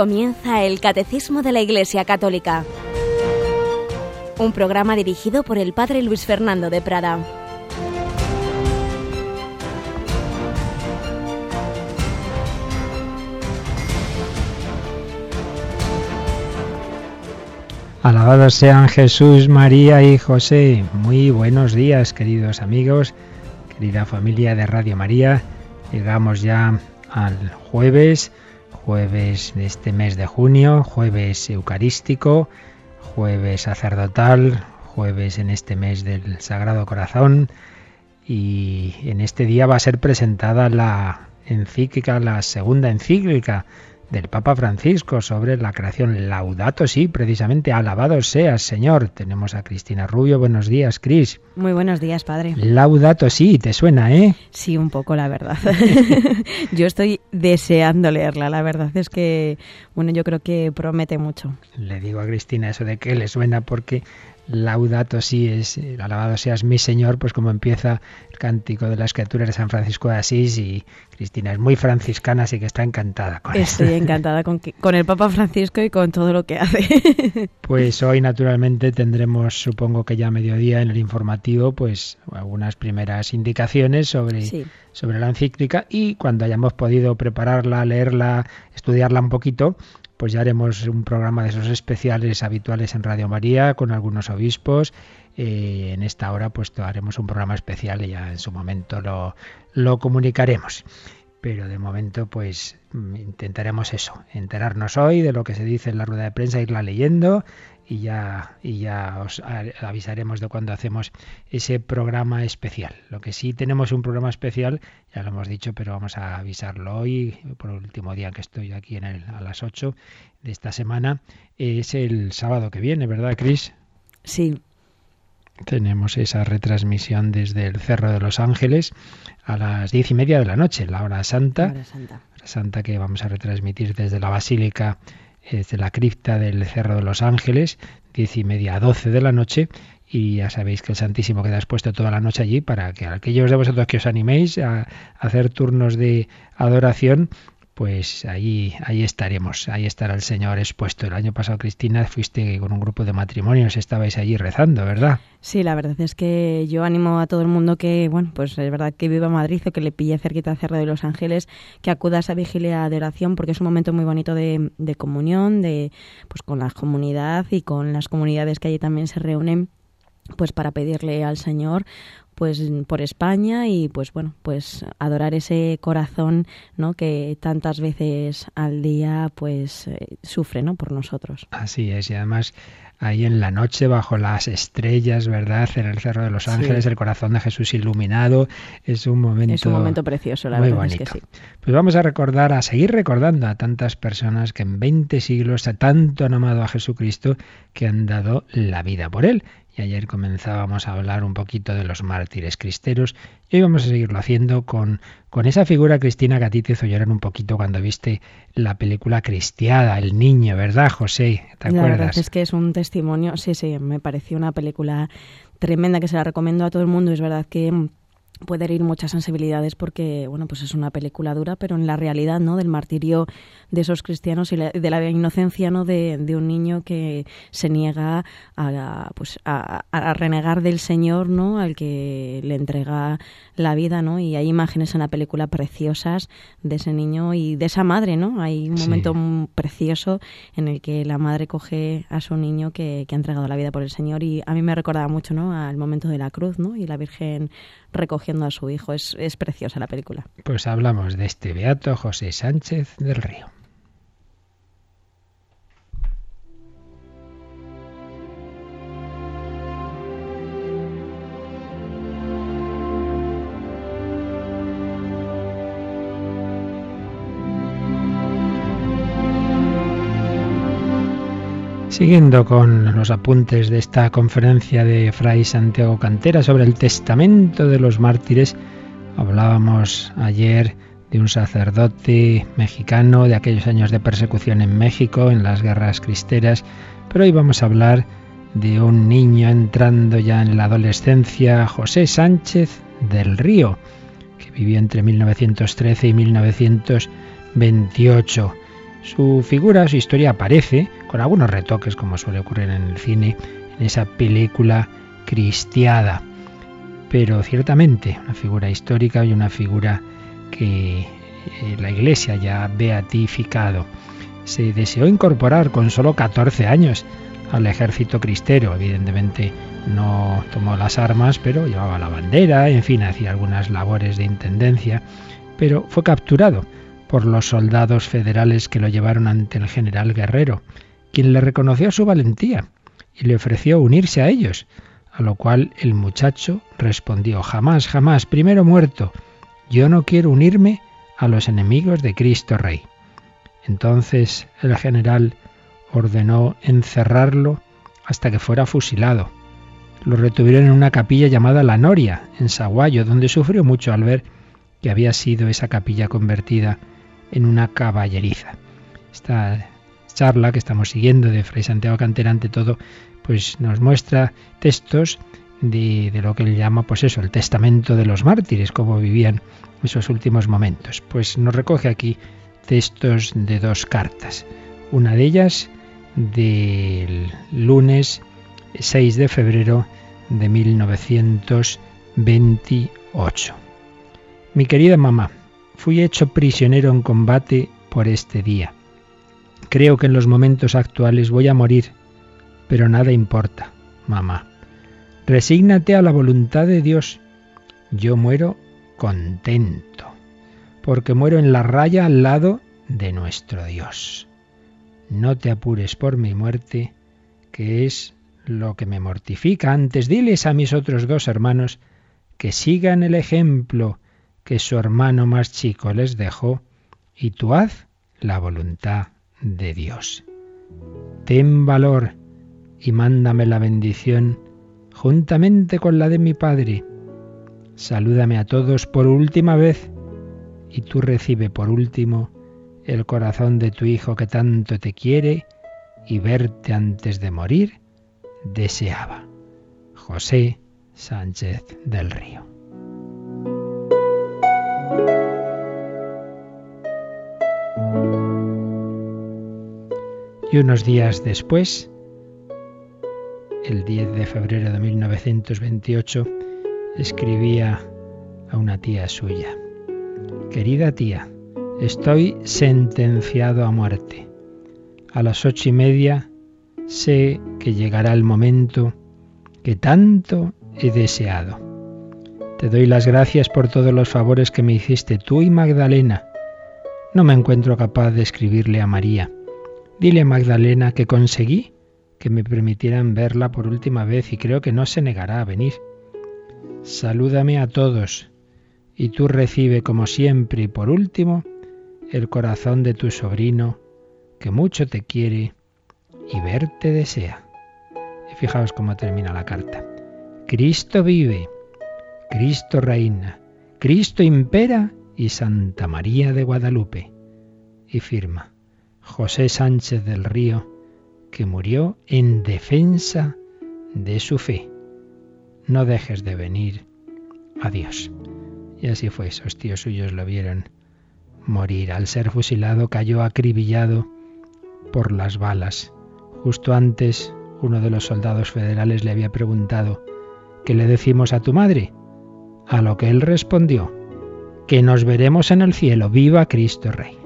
Comienza el Catecismo de la Iglesia Católica, un programa dirigido por el Padre Luis Fernando de Prada. Alabados sean Jesús, María y José. Muy buenos días, queridos amigos, querida familia de Radio María. Llegamos ya al jueves jueves de este mes de junio, jueves eucarístico, jueves sacerdotal, jueves en este mes del Sagrado Corazón y en este día va a ser presentada la encíclica, la segunda encíclica del Papa Francisco sobre la creación. Laudato sí, precisamente, alabado seas, Señor. Tenemos a Cristina Rubio. Buenos días, Cris. Muy buenos días, padre. Laudato sí, ¿te suena, eh? Sí, un poco, la verdad. yo estoy deseando leerla. La verdad es que, bueno, yo creo que promete mucho. Le digo a Cristina eso de que le suena porque Laudato si es, alabado seas mi Señor, pues como empieza el cántico de la escritura de San Francisco de Asís y Cristina es muy franciscana, así que está encantada con Estoy encantada con, con el Papa Francisco y con todo lo que hace. Pues hoy naturalmente tendremos, supongo que ya a mediodía en el informativo, pues algunas primeras indicaciones sobre, sobre la encíclica y cuando hayamos podido prepararla, leerla, estudiarla un poquito, pues ya haremos un programa de esos especiales habituales en Radio María con algunos obispos. Eh, en esta hora pues haremos un programa especial y ya en su momento lo, lo comunicaremos. Pero de momento pues intentaremos eso, enterarnos hoy de lo que se dice en la rueda de prensa, irla leyendo y ya, y ya os avisaremos de cuando hacemos ese programa especial. Lo que sí tenemos un programa especial, ya lo hemos dicho, pero vamos a avisarlo hoy, por el último día que estoy aquí en el, a las 8 de esta semana, es el sábado que viene, ¿verdad, Cris? Sí. Tenemos esa retransmisión desde el Cerro de los Ángeles a las diez y media de la noche, la hora santa. La hora santa. La santa que vamos a retransmitir desde la Basílica desde la cripta del Cerro de los Ángeles, diez y media a doce de la noche, y ya sabéis que el Santísimo queda expuesto toda la noche allí para que aquellos de vosotros que os animéis a hacer turnos de adoración, pues ahí, ahí estaremos, ahí estará el Señor expuesto. El año pasado, Cristina, fuiste con un grupo de matrimonios, estabais allí rezando, ¿verdad? Sí, la verdad es que yo animo a todo el mundo que, bueno, pues es verdad que viva Madrid o que le pille cerquita a Cerro de los Ángeles, que acuda a esa vigilia de oración porque es un momento muy bonito de, de comunión, de pues con la comunidad y con las comunidades que allí también se reúnen pues para pedirle al Señor pues por España y pues bueno, pues adorar ese corazón, ¿no? que tantas veces al día pues eh, sufre, ¿no? por nosotros. Así es, y además ahí en la noche bajo las estrellas, ¿verdad? En el Cerro de los Ángeles, el corazón de Jesús iluminado, es un momento Es un momento precioso, la verdad es que sí. Pues vamos a recordar, a seguir recordando a tantas personas que en 20 siglos tanto han amado a Jesucristo que han dado la vida por él ayer comenzábamos a hablar un poquito de los mártires cristeros y hoy vamos a seguirlo haciendo con, con esa figura cristina que a ti te hizo llorar un poquito cuando viste la película Cristiada, el niño, ¿verdad, José? ¿Te acuerdas? La verdad es que es un testimonio, sí, sí, me pareció una película tremenda que se la recomiendo a todo el mundo. Es verdad que puede herir muchas sensibilidades porque bueno pues es una película dura pero en la realidad no del martirio de esos cristianos y de la inocencia no de, un niño que se niega a pues a, renegar del señor no al que le entrega la vida no y hay imágenes en la película preciosas de ese niño y de esa madre no hay un momento precioso en el que la madre coge a su niño que, que ha entregado la vida por el señor y a mí me recordaba mucho no al momento de la cruz no y la virgen recogiendo a su hijo. Es, es preciosa la película. Pues hablamos de este beato José Sánchez del Río. Siguiendo con los apuntes de esta conferencia de Fray Santiago Cantera sobre el testamento de los mártires, hablábamos ayer de un sacerdote mexicano de aquellos años de persecución en México, en las guerras cristeras, pero hoy vamos a hablar de un niño entrando ya en la adolescencia, José Sánchez del Río, que vivió entre 1913 y 1928 Su figura, su historia aparece, con algunos retoques como suele ocurrir en el cine, en esa película cristiada. Pero ciertamente una figura histórica y una figura que eh, la Iglesia ya ha beatificado. Se deseó incorporar con solo 14 años al ejército cristero. Evidentemente no tomó las armas, pero llevaba la bandera, en fin, hacía algunas labores de intendencia, pero fue capturado por los soldados federales que lo llevaron ante el general Guerrero, quien le reconoció su valentía y le ofreció unirse a ellos, a lo cual el muchacho respondió, jamás, jamás, primero muerto, yo no quiero unirme a los enemigos de Cristo Rey. Entonces el general ordenó encerrarlo hasta que fuera fusilado. Lo retuvieron en una capilla llamada La Noria, en Saguayo, donde sufrió mucho al ver que había sido esa capilla convertida en una caballeriza. Esta charla que estamos siguiendo de Fray Santiago Cantera, ante todo, pues nos muestra textos de, de, lo que él llama, pues eso, el testamento de los mártires, cómo vivían esos últimos momentos. Pues nos recoge aquí textos de dos cartas. Una de ellas del lunes 6 de febrero de 1928. Mi querida mamá, fui hecho prisionero en combate por este día. Creo que en los momentos actuales voy a morir, pero nada importa, mamá. Resígnate a la voluntad de Dios. Yo muero contento, porque muero en la raya al lado de nuestro Dios. No te apures por mi muerte, que es lo que me mortifica. Antes diles a mis otros dos hermanos que sigan el ejemplo que su hermano más chico les dejó, y tú haz la voluntad de Dios. Ten valor y mándame la bendición juntamente con la de mi Padre. Salúdame a todos por última vez y tú recibe por último el corazón de tu Hijo que tanto te quiere y verte antes de morir deseaba. José Sánchez del Río. Y unos días después, el 10 de febrero de 1928, escribía a una tía suya, Querida tía, Estoy sentenciado a muerte. A las ocho y media sé que llegará el momento que tanto he deseado. Te doy las gracias por todos los favores que me hiciste tú y Magdalena. No me encuentro capaz de escribirle a María. Dile a Magdalena que conseguí que me permitieran verla por última vez y creo que no se negará a venir. Salúdame a todos y tú recibe como siempre y por último el corazón de tu sobrino, que mucho te quiere y verte desea. Y fijaos cómo termina la carta. Cristo vive, Cristo reina, Cristo impera y Santa María de Guadalupe. Y firma José Sánchez del Río, que murió en defensa de su fe. No dejes de venir. Adiós. Y así fue, esos tíos suyos lo vieron morir. Al ser fusilado cayó acribillado por las balas. Justo antes, uno de los soldados federales le había preguntado, ¿qué le decimos a tu madre? A lo que él respondió, que nos veremos en el cielo, viva Cristo Rey.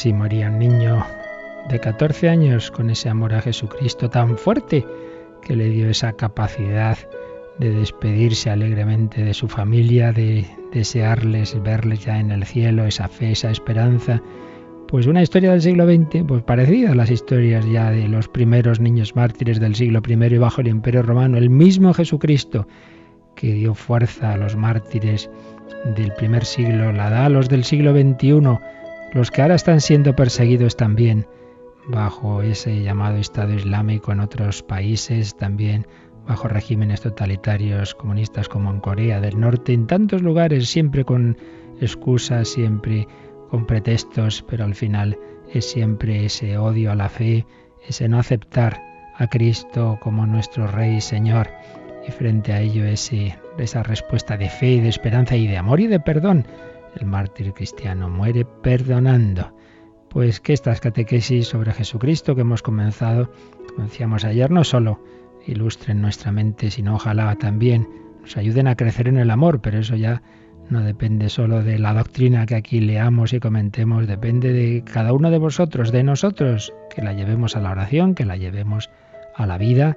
Así moría un niño de 14 años con ese amor a Jesucristo tan fuerte que le dio esa capacidad de despedirse alegremente de su familia, de desearles verles ya en el cielo, esa fe, esa esperanza. Pues una historia del siglo XX, pues parecida a las historias ya de los primeros niños mártires del siglo I y bajo el Imperio Romano, el mismo Jesucristo que dio fuerza a los mártires del primer siglo, la da a los del siglo XXI, los que ahora están siendo perseguidos también bajo ese llamado Estado Islámico en otros países, también bajo regímenes totalitarios comunistas como en Corea del Norte, en tantos lugares, siempre con excusas, siempre con pretextos, pero al final es siempre ese odio a la fe, ese no aceptar a Cristo como nuestro Rey y Señor. Y frente a ello ese, esa respuesta de fe, de esperanza y de amor y de perdón. El mártir cristiano muere perdonando. Pues que estas catequesis sobre Jesucristo que hemos comenzado, como decíamos ayer, no solo ilustren nuestra mente, sino ojalá también nos ayuden a crecer en el amor, pero eso ya no depende solo de la doctrina que aquí leamos y comentemos, depende de cada uno de vosotros, de nosotros, que la llevemos a la oración, que la llevemos a la vida,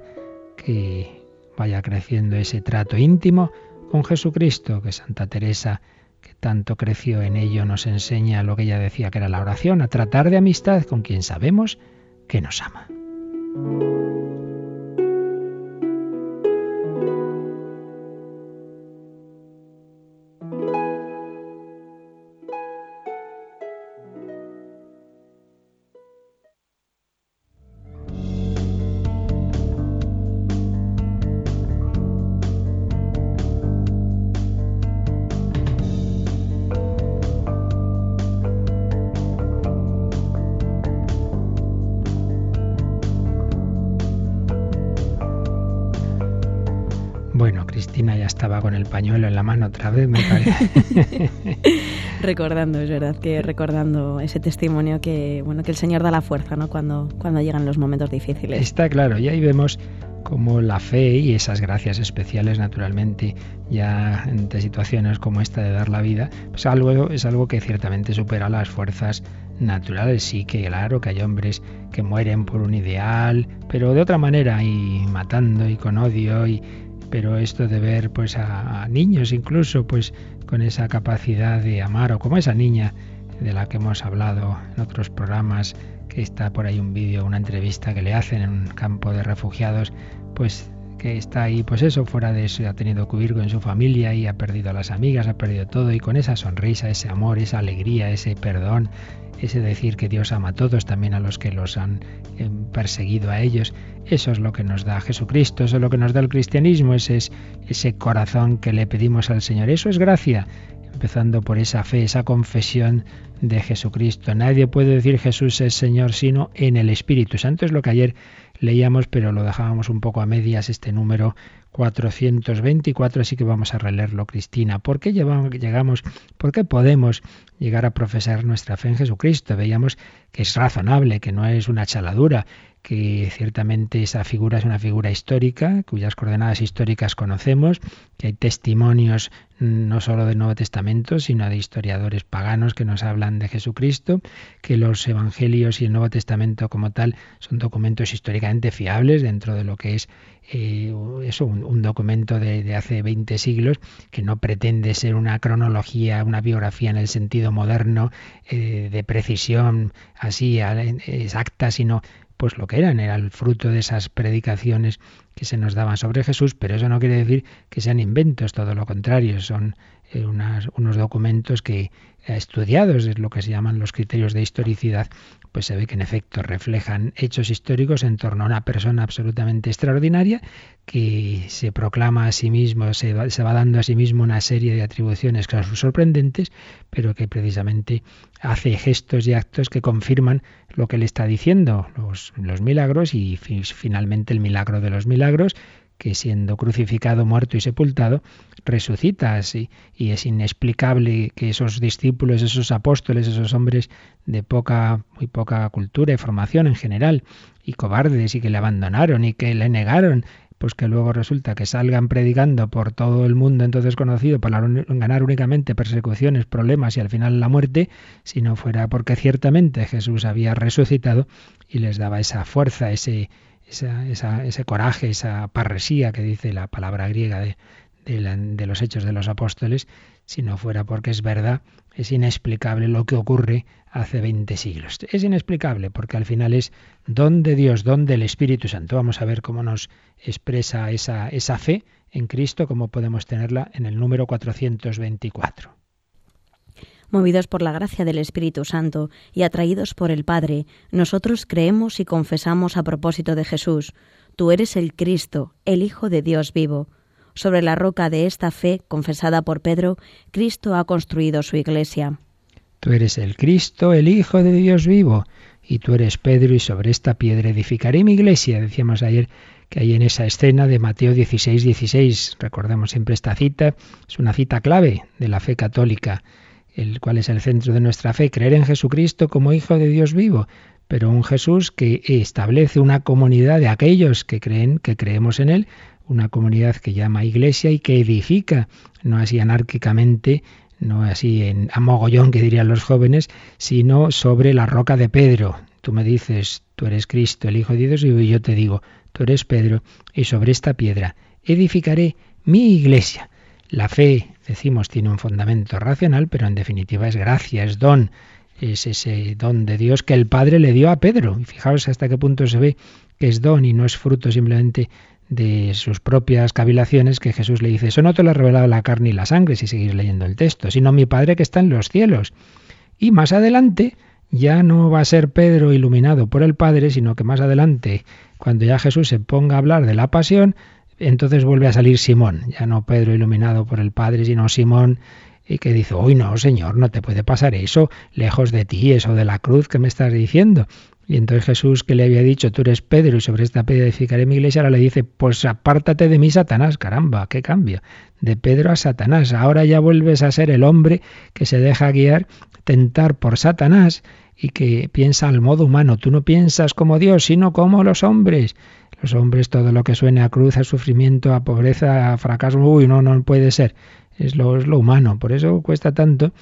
que vaya creciendo ese trato íntimo con Jesucristo, que Santa Teresa, que tanto creció en ello, nos enseña lo que ella decía que era la oración, a tratar de amistad con quien sabemos que nos ama. Estaba con el pañuelo en la mano otra vez, me parece. recordando, es verdad que recordando ese testimonio que bueno que el Señor da la fuerza, ¿no? Cuando cuando llegan los momentos difíciles. Está claro, y ahí vemos como la fe y esas gracias especiales, naturalmente, ya ante situaciones como esta de dar la vida, pues algo es algo que ciertamente supera las fuerzas naturales. Sí que claro que hay hombres que mueren por un ideal, pero de otra manera y matando y con odio y pero esto de ver pues a, niños incluso pues con esa capacidad de amar o como esa niña de la que hemos hablado en otros programas que está por ahí un vídeo, una entrevista que le hacen en un campo de refugiados, pues que está ahí, pues eso, fuera de eso, ha tenido huir con su familia y ha perdido a las amigas, ha perdido todo y con esa sonrisa, ese amor, esa alegría, ese perdón, ese decir que Dios ama a todos, también a los que los han eh, perseguido a ellos. Eso es lo que nos da Jesucristo, eso es lo que nos da el cristianismo, ese es ese corazón que le pedimos al Señor. Eso es gracia, empezando por esa fe, esa confesión de Jesucristo. Nadie puede decir Jesús es Señor sino en el Espíritu Santo. Es lo que ayer leíamos, pero lo dejábamos un poco a medias, este número 424, así que vamos a releerlo, Cristina. ¿Por qué llegamos, por qué podemos llegar a profesar nuestra fe en Jesucristo? Veíamos que es razonable, que no es una chaladura, que ciertamente esa figura es una figura histórica, cuyas coordenadas históricas conocemos, que hay testimonios no solo del Nuevo Testamento, sino de historiadores paganos que nos hablan de Jesucristo, que los Evangelios y el Nuevo Testamento como tal son documentos históricamente fiables dentro de lo que es eh, eso, un, documento de, hace 20 siglos que no pretende ser una cronología, una biografía en el sentido moderno eh, de precisión así exacta, sino pues lo que eran, era el fruto de esas predicaciones que se nos daban sobre Jesús, pero eso no quiere decir que sean inventos, todo lo contrario, son eh, unos documentos que estudiados, es lo que se llaman los criterios de historicidad, pues se ve que en efecto reflejan hechos históricos en torno a una persona absolutamente extraordinaria que se proclama a sí mismo, se va, se va dando a sí mismo una serie de atribuciones que son sorprendentes, pero que precisamente hace gestos y actos que confirman lo que le está diciendo, los, los milagros y finalmente el milagro de los milagros, que siendo crucificado, muerto y sepultado, resucita así. Y es inexplicable que esos discípulos, esos apóstoles, esos hombres de poca, muy poca cultura y formación en general, y cobardes, y que le abandonaron y que le negaron, pues que luego resulta que salgan predicando por todo el mundo entonces conocido para ganar únicamente persecuciones, problemas y al final la muerte, si no fuera porque ciertamente Jesús había resucitado y les daba esa fuerza, ese esa, ese coraje, esa parresía que dice la palabra griega de, de, los hechos de los apóstoles, si no fuera porque es verdad, es inexplicable lo que ocurre hace 20 siglos. Es inexplicable porque al final es don de Dios, don del Espíritu Santo. Vamos a ver cómo nos expresa esa, esa fe en Cristo, cómo podemos tenerla en el número 424 movidos por la gracia del Espíritu Santo y atraídos por el Padre, nosotros creemos y confesamos a propósito de Jesús, tú eres el Cristo, el Hijo de Dios vivo. Sobre la roca de esta fe, confesada por Pedro, Cristo ha construido su iglesia. Tú eres el Cristo, el Hijo de Dios vivo. y tú eres Pedro y sobre esta piedra edificaré mi iglesia. Decíamos ayer que hay en esa escena de Mateo 16, 16. Recordemos siempre esta cita, es una cita clave de la fe católica, el cual es el centro de nuestra fe, creer en Jesucristo como Hijo de Dios vivo, pero un Jesús que establece una comunidad de aquellos que creen, que creemos en Él, una comunidad que llama iglesia y que edifica, no así anárquicamente, no así en amogollón que dirían los jóvenes, sino sobre la roca de Pedro. Tú me dices, tú eres Cristo, el Hijo de Dios, y yo te digo, tú eres Pedro, y sobre esta piedra edificaré mi iglesia. La fe, decimos, tiene un fundamento racional, pero en definitiva es gracia, es don, es ese don de Dios que el Padre le dio a Pedro. Y fijaos hasta qué punto se ve que es don y no es fruto simplemente de sus propias cavilaciones que Jesús le dice, eso no te lo ha revelado la carne y la sangre, si seguís leyendo el texto, sino mi Padre que está en los cielos. Y más adelante ya no va a ser Pedro iluminado por el Padre, sino que más adelante, cuando ya Jesús se ponga a hablar de la pasión, entonces vuelve a salir Simón, ya no Pedro iluminado por el Padre, sino Simón y que dice, uy, no, Señor, no te puede pasar eso, lejos de ti, eso de la cruz que me estás diciendo. Y entonces Jesús, que le había dicho, tú eres Pedro y sobre esta piedra edificaré mi iglesia, ahora le dice, pues apártate de mí, Satanás, caramba, qué cambio. De Pedro a Satanás, ahora ya vuelves a ser el hombre que se deja guiar, tentar por Satanás y que piensa al modo humano. Tú no piensas como Dios, sino como los hombres. Los hombres, todo lo que suene a cruz, a sufrimiento, a pobreza, a fracaso, uy, no, no puede ser. Es lo, es lo humano. Por eso cuesta tanto,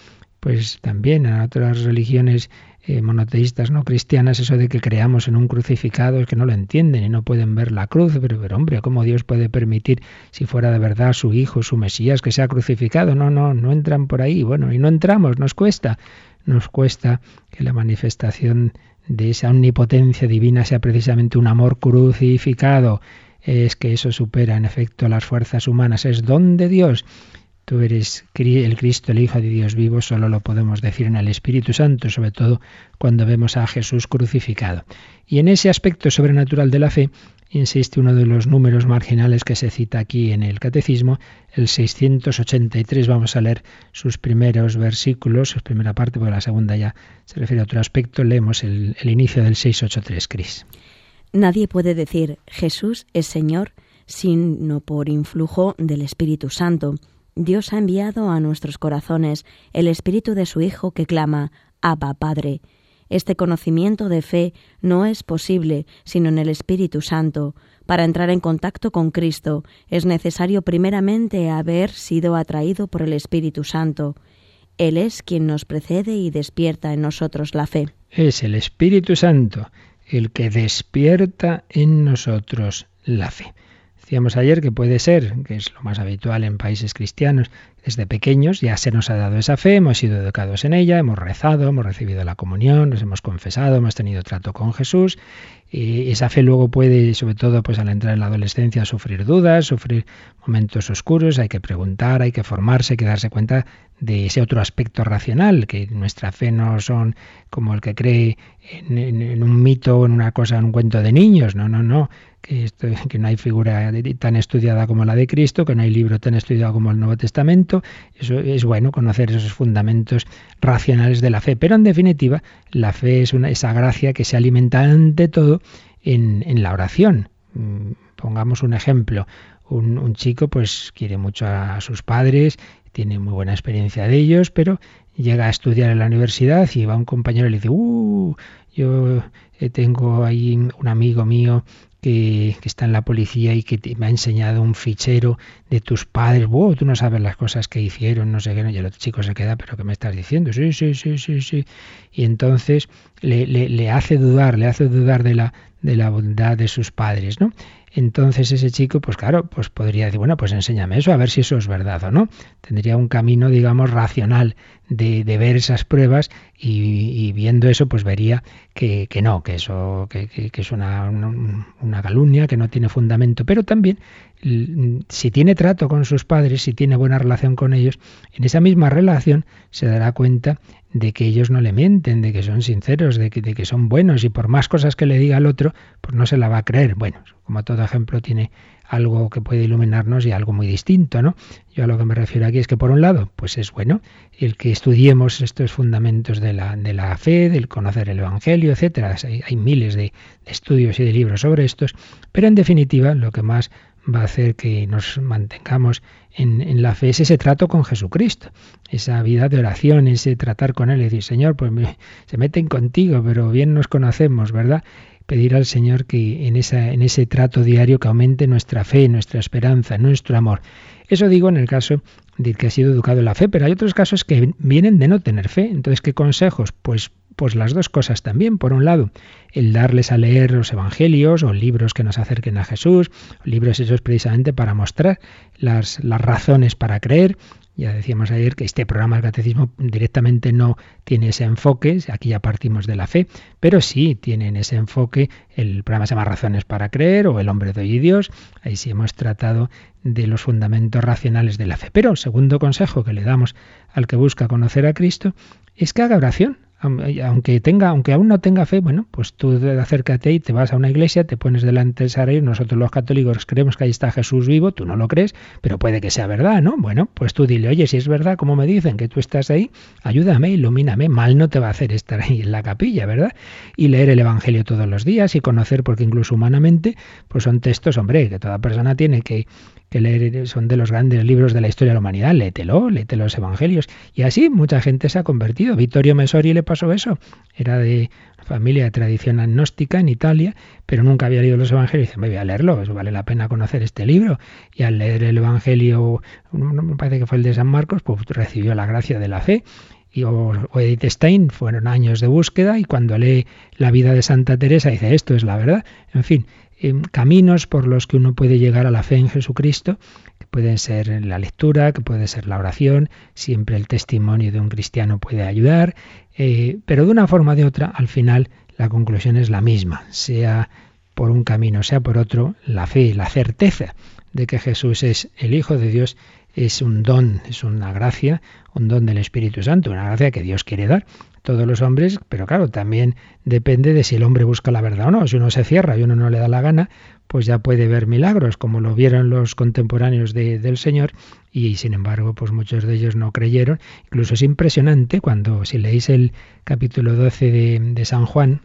pues también en otras religiones eh, monoteístas no cristianas eso de que creamos en un crucificado es que no lo entienden y no pueden ver la cruz, pero, pero hombre, ¿cómo Dios puede permitir si fuera de verdad su hijo, su Mesías que sea crucificado? No, no, no entran por ahí. Bueno, y no entramos, nos cuesta, nos cuesta que la manifestación de esa omnipotencia divina sea precisamente un amor crucificado. Es que eso supera en efecto las fuerzas humanas, es don de Dios Tú eres el Cristo, el Hijo de Dios vivo, solo lo podemos decir en el Espíritu Santo, sobre todo cuando vemos a Jesús crucificado. Y en ese aspecto sobrenatural de la fe insiste uno de los números marginales que se cita aquí en el Catecismo, el 683. Vamos a leer sus primeros versículos, su primera parte, porque la segunda ya se refiere a otro aspecto. Leemos el, inicio del 683, Cris. Nadie puede decir Jesús es Señor sino por influjo del Espíritu Santo Dios ha enviado a nuestros corazones el Espíritu de su Hijo que clama, Abba Padre. Este conocimiento de fe no es posible sino en el Espíritu Santo. Para entrar en contacto con Cristo es necesario primeramente haber sido atraído por el Espíritu Santo. Él es quien nos precede y despierta en nosotros la fe. Es el Espíritu Santo el que despierta en nosotros la fe. Decíamos ayer que puede ser, que es lo más habitual en países cristianos, desde pequeños ya se nos ha dado esa fe, hemos sido educados en ella, hemos rezado, hemos recibido la comunión, nos hemos confesado, hemos tenido trato con Jesús esa fe luego puede, sobre todo pues al entrar en la adolescencia, sufrir dudas, sufrir momentos oscuros, hay que preguntar, hay que formarse, hay que darse cuenta de ese otro aspecto racional, que nuestra fe no son como el que cree en, un mito en una cosa, en un cuento de niños, no, no, no que, esto, que no hay figura tan estudiada como la de Cristo, que no hay libro tan estudiado como el Nuevo Testamento. Eso es bueno conocer esos fundamentos racionales de la fe. Pero en definitiva, la fe es una, esa gracia que se alimenta ante todo en, la oración. Mm, pongamos un ejemplo. Un, un, chico pues quiere mucho a sus padres, tiene muy buena experiencia de ellos, pero llega a estudiar en la universidad y va un compañero y le dice, uh, yo tengo ahí un amigo mío que, está en la policía y que me ha enseñado un fichero de tus padres. Wow, tú no sabes las cosas que hicieron, no sé qué. Y el otro chico se queda, pero ¿qué me estás diciendo? Sí, sí, sí, sí, sí. Y entonces le, le, le hace dudar, le hace dudar de la, de la bondad de sus padres, ¿no? Entonces ese chico, pues claro, pues podría decir, bueno, pues enséñame eso, a ver si eso es verdad o no. Tendría un camino, digamos, racional de, de ver esas pruebas y, viendo eso, pues vería que, que no, que eso que, que, es una, una, calumnia, que no tiene fundamento. Pero también, si tiene trato con sus padres, si tiene buena relación con ellos, en esa misma relación se dará cuenta de que ellos no le mienten, de que son sinceros, de que, de son buenos y por más cosas que le diga al otro, pues no se la va a creer. Bueno, como todo ejemplo tiene algo que puede iluminarnos y algo muy distinto, ¿no? Yo a lo que me refiero aquí es que por un lado, pues es bueno el que estudiemos estos fundamentos de la, de la fe, del conocer el Evangelio, etcétera. Hay, miles de, estudios y de libros sobre estos, pero en definitiva lo que más va a hacer que nos mantengamos en, la fe es ese trato con Jesucristo, esa vida de oración, ese tratar con Él decir, Señor, pues se meten contigo, pero bien nos conocemos, ¿verdad? Pedir al Señor que en, en ese trato diario que aumente nuestra fe, nuestra esperanza, nuestro amor. Eso digo en el caso de que ha sido educado en la fe, pero hay otros casos que vienen de no tener fe. Entonces, ¿qué consejos? Pues, pues las dos cosas también. Por un lado, el darles a leer los evangelios o libros que nos acerquen a Jesús, libros esos precisamente para mostrar las, las razones para creer, ya decíamos ayer que este programa del catecismo directamente no tiene ese enfoque, aquí ya partimos de la fe, pero sí tienen ese enfoque, el programa se llama Razones para Creer o El hombre de hoy y Dios, ahí sí hemos tratado de los fundamentos racionales de la fe. Pero segundo consejo que le damos al que busca conocer a Cristo es que haga oración, aunque tenga, aunque aún no tenga fe, bueno, pues tú acércate y te vas a una iglesia, te pones delante del sagrario, nosotros los católicos creemos que ahí está Jesús vivo, tú no lo crees, pero puede que sea verdad, ¿no? Bueno, pues tú dile, oye, si es verdad, como me dicen que tú estás ahí, ayúdame, ilumíname, mal no te va a hacer estar ahí en la capilla, ¿verdad? Y leer el Evangelio todos los días y conocer, porque incluso humanamente, pues son textos, hombre, que toda persona tiene que que leer son de los grandes libros de la historia de la humanidad, léetelo, léete los evangelios. Y así mucha gente se ha convertido. Vittorio Mesori le pasó eso. Era de familia de tradición agnóstica en Italia, pero nunca había leído los evangelios. Y dice, me voy a leerlo, vale la pena conocer este libro. Y al leer el evangelio, me parece que fue el de San Marcos, pues recibió la gracia de la fe y o, Edith Stein fueron años de búsqueda y cuando lee la vida de Santa Teresa dice esto es la verdad. En fin, caminos por los que uno puede llegar a la fe en Jesucristo, que pueden ser la lectura, que puede ser la oración, siempre el testimonio de un cristiano puede ayudar, eh, pero de una forma o de otra, al final la conclusión es la misma, sea por un camino, sea por otro, la fe, la certeza de que Jesús es el Hijo de Dios es un don, es una gracia, un don del Espíritu Santo, una gracia que Dios quiere dar todos los hombres, pero claro, también depende de si el hombre busca la verdad o no. Si uno se cierra y uno no le da la gana, pues ya puede ver milagros, como lo vieron los contemporáneos del Señor, y sin embargo, pues muchos de ellos no creyeron. Incluso es impresionante cuando, si leéis el capítulo 12 de, de San Juan,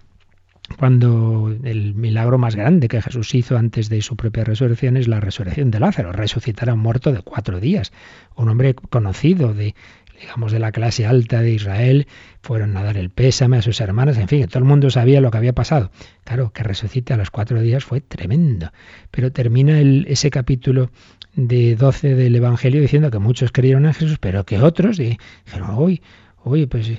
cuando el milagro más grande que Jesús hizo antes de su propia resurrección es la resurrección de Lázaro, resucitar a un muerto de cuatro días, un hombre conocido de digamos, de la clase alta de Israel, fueron a dar el pésame a sus hermanas, en fin, todo el mundo sabía lo que había pasado. Claro, que resucite a los cuatro días fue tremendo. Pero termina el, ese capítulo de 12 del Evangelio diciendo que muchos creyeron en Jesús, pero que otros dijeron, uy, uy, pues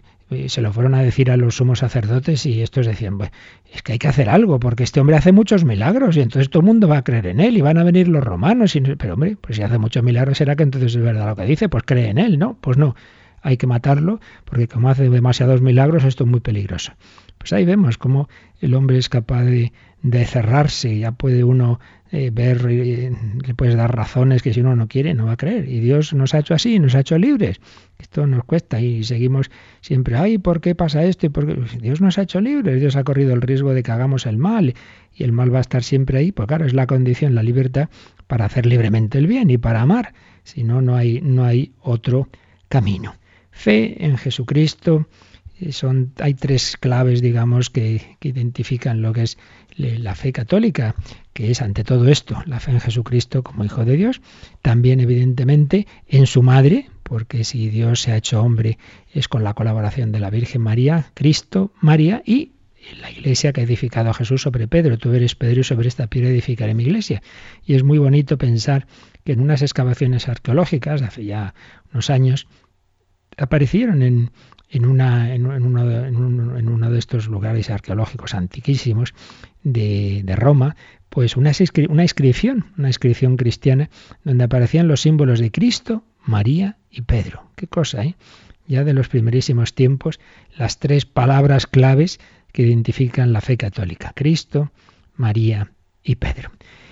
se lo fueron a decir a los sumos sacerdotes y estos decían, pues, es que hay que hacer algo, porque este hombre hace muchos milagros y entonces todo el mundo va a creer en él y van a venir los romanos. Y, pero hombre, pues si hace muchos milagros, ¿será que entonces es verdad lo que dice? Pues cree en él, ¿no? Pues no, hay que matarlo, porque como hace demasiados milagros, esto es muy peligroso. Pues ahí vemos cómo el hombre es capaz de, de cerrarse, ya puede uno eh, ver, eh, le puedes dar razones que si uno no quiere no va a creer. Y Dios nos ha hecho así, nos ha hecho libres. Esto nos cuesta y seguimos siempre, ay, ¿por qué pasa esto? ¿Y pues Dios nos ha hecho libres, Dios ha corrido el riesgo de que hagamos el mal y el mal va a estar siempre ahí. Pues claro, es la condición, la libertad para hacer libremente el bien y para amar. Si no, no hay, no hay otro camino. Fe en Jesucristo, eh, son, hay tres claves, digamos, que, que, identifican lo que es la fe católica, que es ante todo esto, la fe en Jesucristo como Hijo de Dios, también evidentemente en su madre, porque si Dios se ha hecho hombre es con la colaboración de la Virgen María, Cristo, María y la iglesia que ha edificado a Jesús sobre Pedro. Tú eres Pedro y sobre esta piedra edificaré mi iglesia. Y es muy bonito pensar que en unas excavaciones arqueológicas hace ya unos años aparecieron en, en, una, en, uno, en, uno, de estos lugares arqueológicos antiquísimos de, de Roma, pues una, inscripción, una inscripción cristiana, donde aparecían los símbolos de Cristo, María y Pedro. Qué cosa, ¿eh? Ya de los primerísimos tiempos, las tres palabras claves que identifican la fe católica, Cristo, María y Pedro.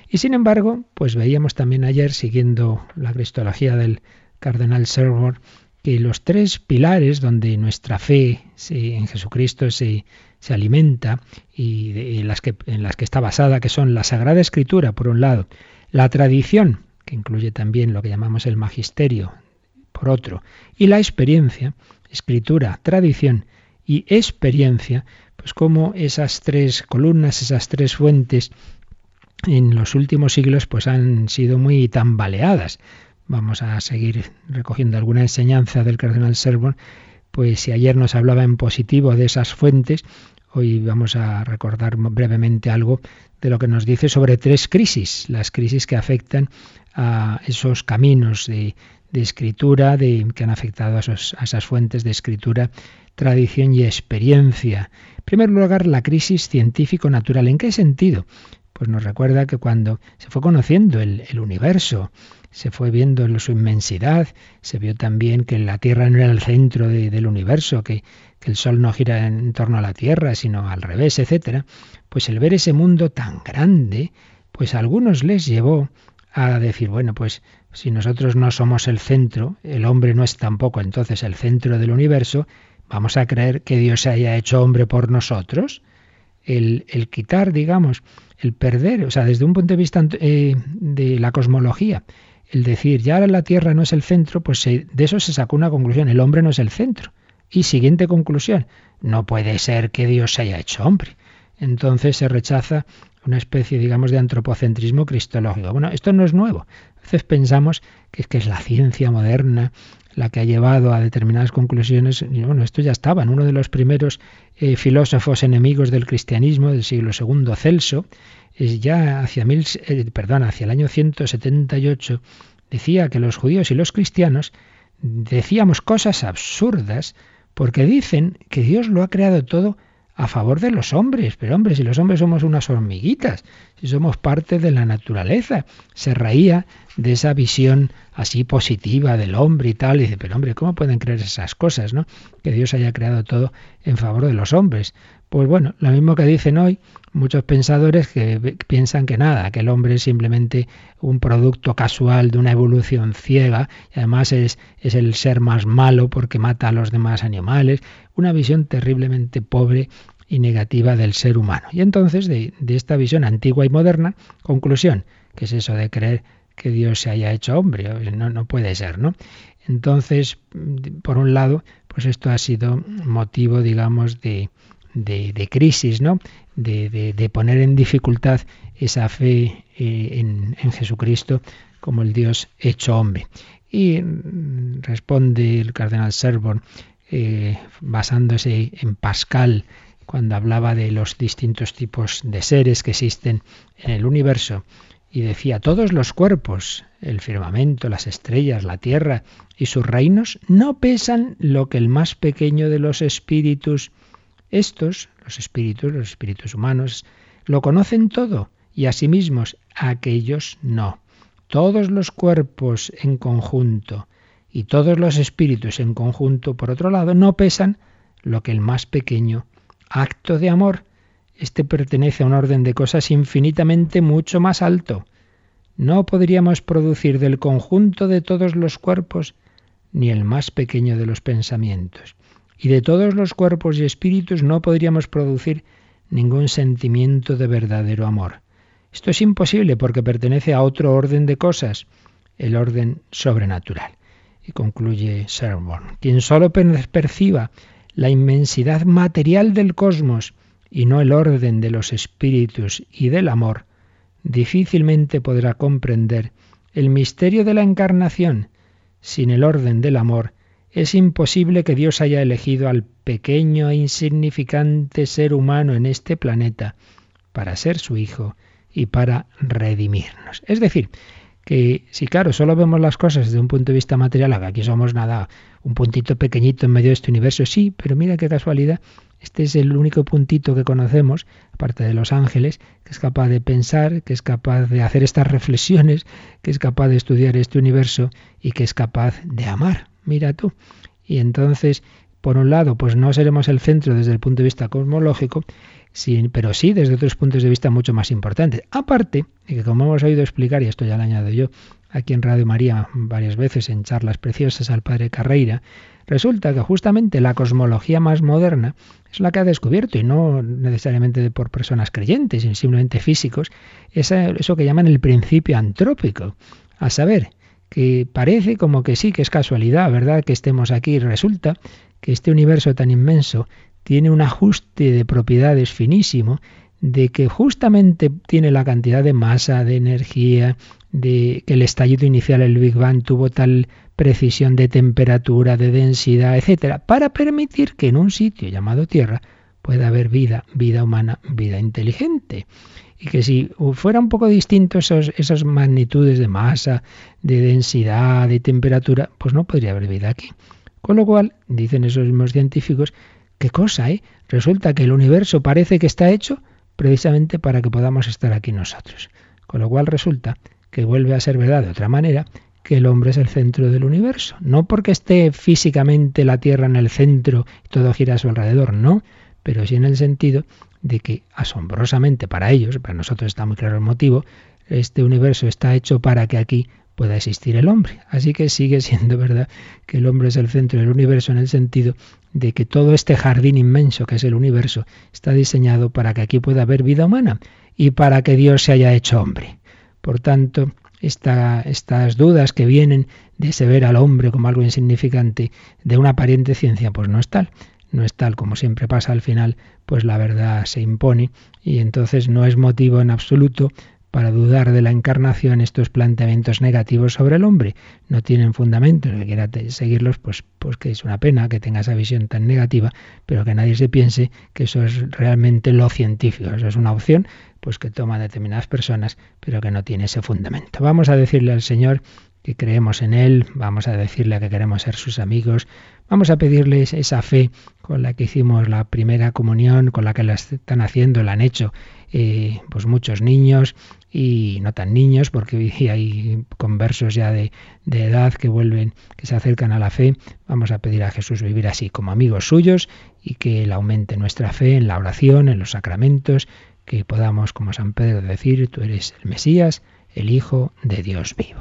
Y sin embargo, pues veíamos también ayer, siguiendo la cristología del cardenal Servor, que los tres pilares donde nuestra fe en Jesucristo se, se alimenta y en las, que, en las que está basada, que son la Sagrada Escritura, por un lado, La tradición, que incluye también lo que llamamos el magisterio, por otro, y la experiencia, escritura, tradición y experiencia, pues como esas tres columnas, esas tres fuentes en los últimos siglos pues han sido muy tambaleadas. Vamos a seguir recogiendo alguna enseñanza del cardenal Servon, pues si ayer nos hablaba en positivo de esas fuentes, hoy vamos a recordar brevemente algo de lo que nos dice sobre tres crisis, las crisis que afectan a esos caminos de, escritura, de, que han afectado a, esas fuentes de escritura, tradición y experiencia. En primer lugar, la crisis científico-natural. ¿En qué sentido? Pues nos recuerda que cuando se fue conociendo el, universo, se fue viendo en su inmensidad, se vio también que la Tierra no era el centro del universo, que, que, el Sol no gira en torno a la Tierra, sino al revés, etcétera. Pues el ver ese mundo tan grande, pues a algunos les llevó a decir, bueno, pues si nosotros no somos el centro, el hombre no es tampoco entonces el centro del universo, vamos a creer que Dios se haya hecho hombre por nosotros. El, el quitar, digamos, el perder, o sea, desde un punto de vista eh, de la cosmología, el decir ya la Tierra no es el centro, pues de eso se sacó una conclusión, el hombre no es el centro. Y siguiente conclusión, no puede ser que Dios se haya hecho hombre. Entonces se rechaza una especie, digamos, de antropocentrismo cristológico. Bueno, esto no es nuevo. A veces pensamos que es que es la ciencia moderna la que ha llevado a determinadas conclusiones. Y bueno, esto ya estaba uno de los primeros eh, filósofos enemigos del cristianismo del siglo II, Celso, es ya hacia, mil, eh, perdón, hacia el año 178, decía que los judíos y los cristianos decíamos cosas absurdas porque dicen que Dios lo ha creado todo a favor de los hombres. Pero hombre, si los hombres somos unas hormiguitas, si somos parte de la naturaleza. Se reía de esa visión así positiva del hombre y tal. Y dice, pero hombre, ¿cómo pueden creer esas cosas, no? Que Dios haya creado todo en favor de los hombres. Pues bueno, lo mismo que dicen hoy muchos pensadores que piensan que nada, que el hombre es simplemente un producto casual de una evolución ciega y además es, es el ser más malo porque mata a los demás animales. Una visión terriblemente pobre y negativa del ser humano. Y entonces, de, de esta visión antigua y moderna, conclusión, que es eso de creer que Dios se haya hecho hombre, no, no puede ser, ¿no? Entonces, por un lado, pues esto ha sido motivo, digamos, de, de, crisis, ¿no? De, poner en dificultad esa fe eh, en, Jesucristo como el Dios hecho hombre. Y mm, responde el cardenal Serborn, eh, basándose en Pascal, cuando hablaba de los distintos tipos de seres que existen en el universo, y decía, todos los cuerpos, el firmamento, las estrellas, la tierra y sus reinos, no pesan lo que el más pequeño de los espíritus estos, los espíritus, los espíritus humanos, lo conocen todo y a sí mismos aquellos no. Todos los cuerpos en conjunto y todos los espíritus en conjunto, por otro lado, no pesan lo que el más pequeño acto de amor. Este pertenece a un orden de cosas infinitamente mucho más alto. No podríamos producir del conjunto de todos los cuerpos ni el más pequeño de los pensamientos y de todos los cuerpos y espíritus no podríamos producir ningún sentimiento de verdadero amor. Esto es imposible porque pertenece a otro orden de cosas, el orden sobrenatural. Y concluye Sermon, quien solo perciba la inmensidad material del cosmos y no el orden de los espíritus y del amor, difícilmente podrá comprender el misterio de la encarnación sin el orden del amor es imposible que Dios haya elegido al pequeño e insignificante ser humano en este planeta para ser su Hijo y para redimirnos. Es decir, que si claro, solo vemos las cosas desde un punto de vista material, aquí somos nada, un puntito pequeñito en medio de este universo, sí, pero mira qué casualidad, este es el único puntito que conocemos, aparte de los ángeles, que es capaz de pensar, que es capaz de hacer estas reflexiones, que es capaz de estudiar este universo y que es capaz de amar mira tú. Y entonces, por un lado, pues no seremos el centro desde el punto de vista cosmológico, pero sí desde otros puntos de vista mucho más importantes. Aparte, de que como hemos oído explicar, y esto ya lo añado yo aquí en Radio María varias veces en charlas preciosas al padre Carreira, resulta que justamente la cosmología más moderna es la que ha descubierto, y no necesariamente por personas creyentes, sino simplemente físicos, eso que llaman el principio antrópico. A saber, que parece como que sí, que es casualidad, ¿verdad? Que estemos aquí. Resulta que este universo tan inmenso tiene un ajuste de propiedades finísimo, de que justamente tiene la cantidad de masa, de energía, de que el estallido inicial, el Big Bang, tuvo tal precisión de temperatura, de densidad, etcétera, para permitir que en un sitio llamado Tierra pueda haber vida, vida humana, vida inteligente. Y que si fuera un poco distinto esas magnitudes de masa, de densidad, de temperatura, pues no podría haber vida aquí. Con lo cual, dicen esos mismos científicos, ¿Qué cosa, eh? Resulta que el universo parece que está hecho precisamente para que podamos estar aquí nosotros. Con lo cual resulta que vuelve a ser verdad de otra manera que el hombre es el centro del universo. No porque esté físicamente la Tierra en el centro y todo gira a su alrededor, no, pero sí en el sentido de que asombrosamente para ellos, para nosotros está muy claro el motivo, este universo está hecho para que aquí pueda existir el hombre. Así que sigue siendo verdad que el hombre es el centro del universo en el sentido de que todo este jardín inmenso que es el universo está diseñado para que aquí pueda haber vida humana y para que Dios se haya hecho hombre. Por tanto, estas dudas que vienen de se ver al hombre como algo insignificante de una aparente ciencia, pues no es tal. No es tal como siempre pasa al final, pues la verdad se impone y entonces no es motivo en absoluto para dudar de la encarnación estos planteamientos negativos sobre el hombre. No tienen fundamento, el que quiera seguirlos, pues, pues que es una pena que tenga esa visión tan negativa, pero que nadie se piense que eso es realmente lo científico. Eso es una opción pues que toman determinadas personas, pero que no tiene ese fundamento. Vamos a decirle al Señor que creemos en Él, vamos a decirle que queremos ser sus amigos, vamos a pedirles esa fe con la que hicimos la primera comunión, con la que la están haciendo, la han hecho eh, pues muchos niños y no tan niños, porque hay conversos ya de, de edad que vuelven, que se acercan a la fe. Vamos a pedir a Jesús vivir así como amigos suyos y que Él aumente nuestra fe en la oración, en los sacramentos, que podamos, como San Pedro, decir, tú eres el Mesías, el Hijo de Dios vivo.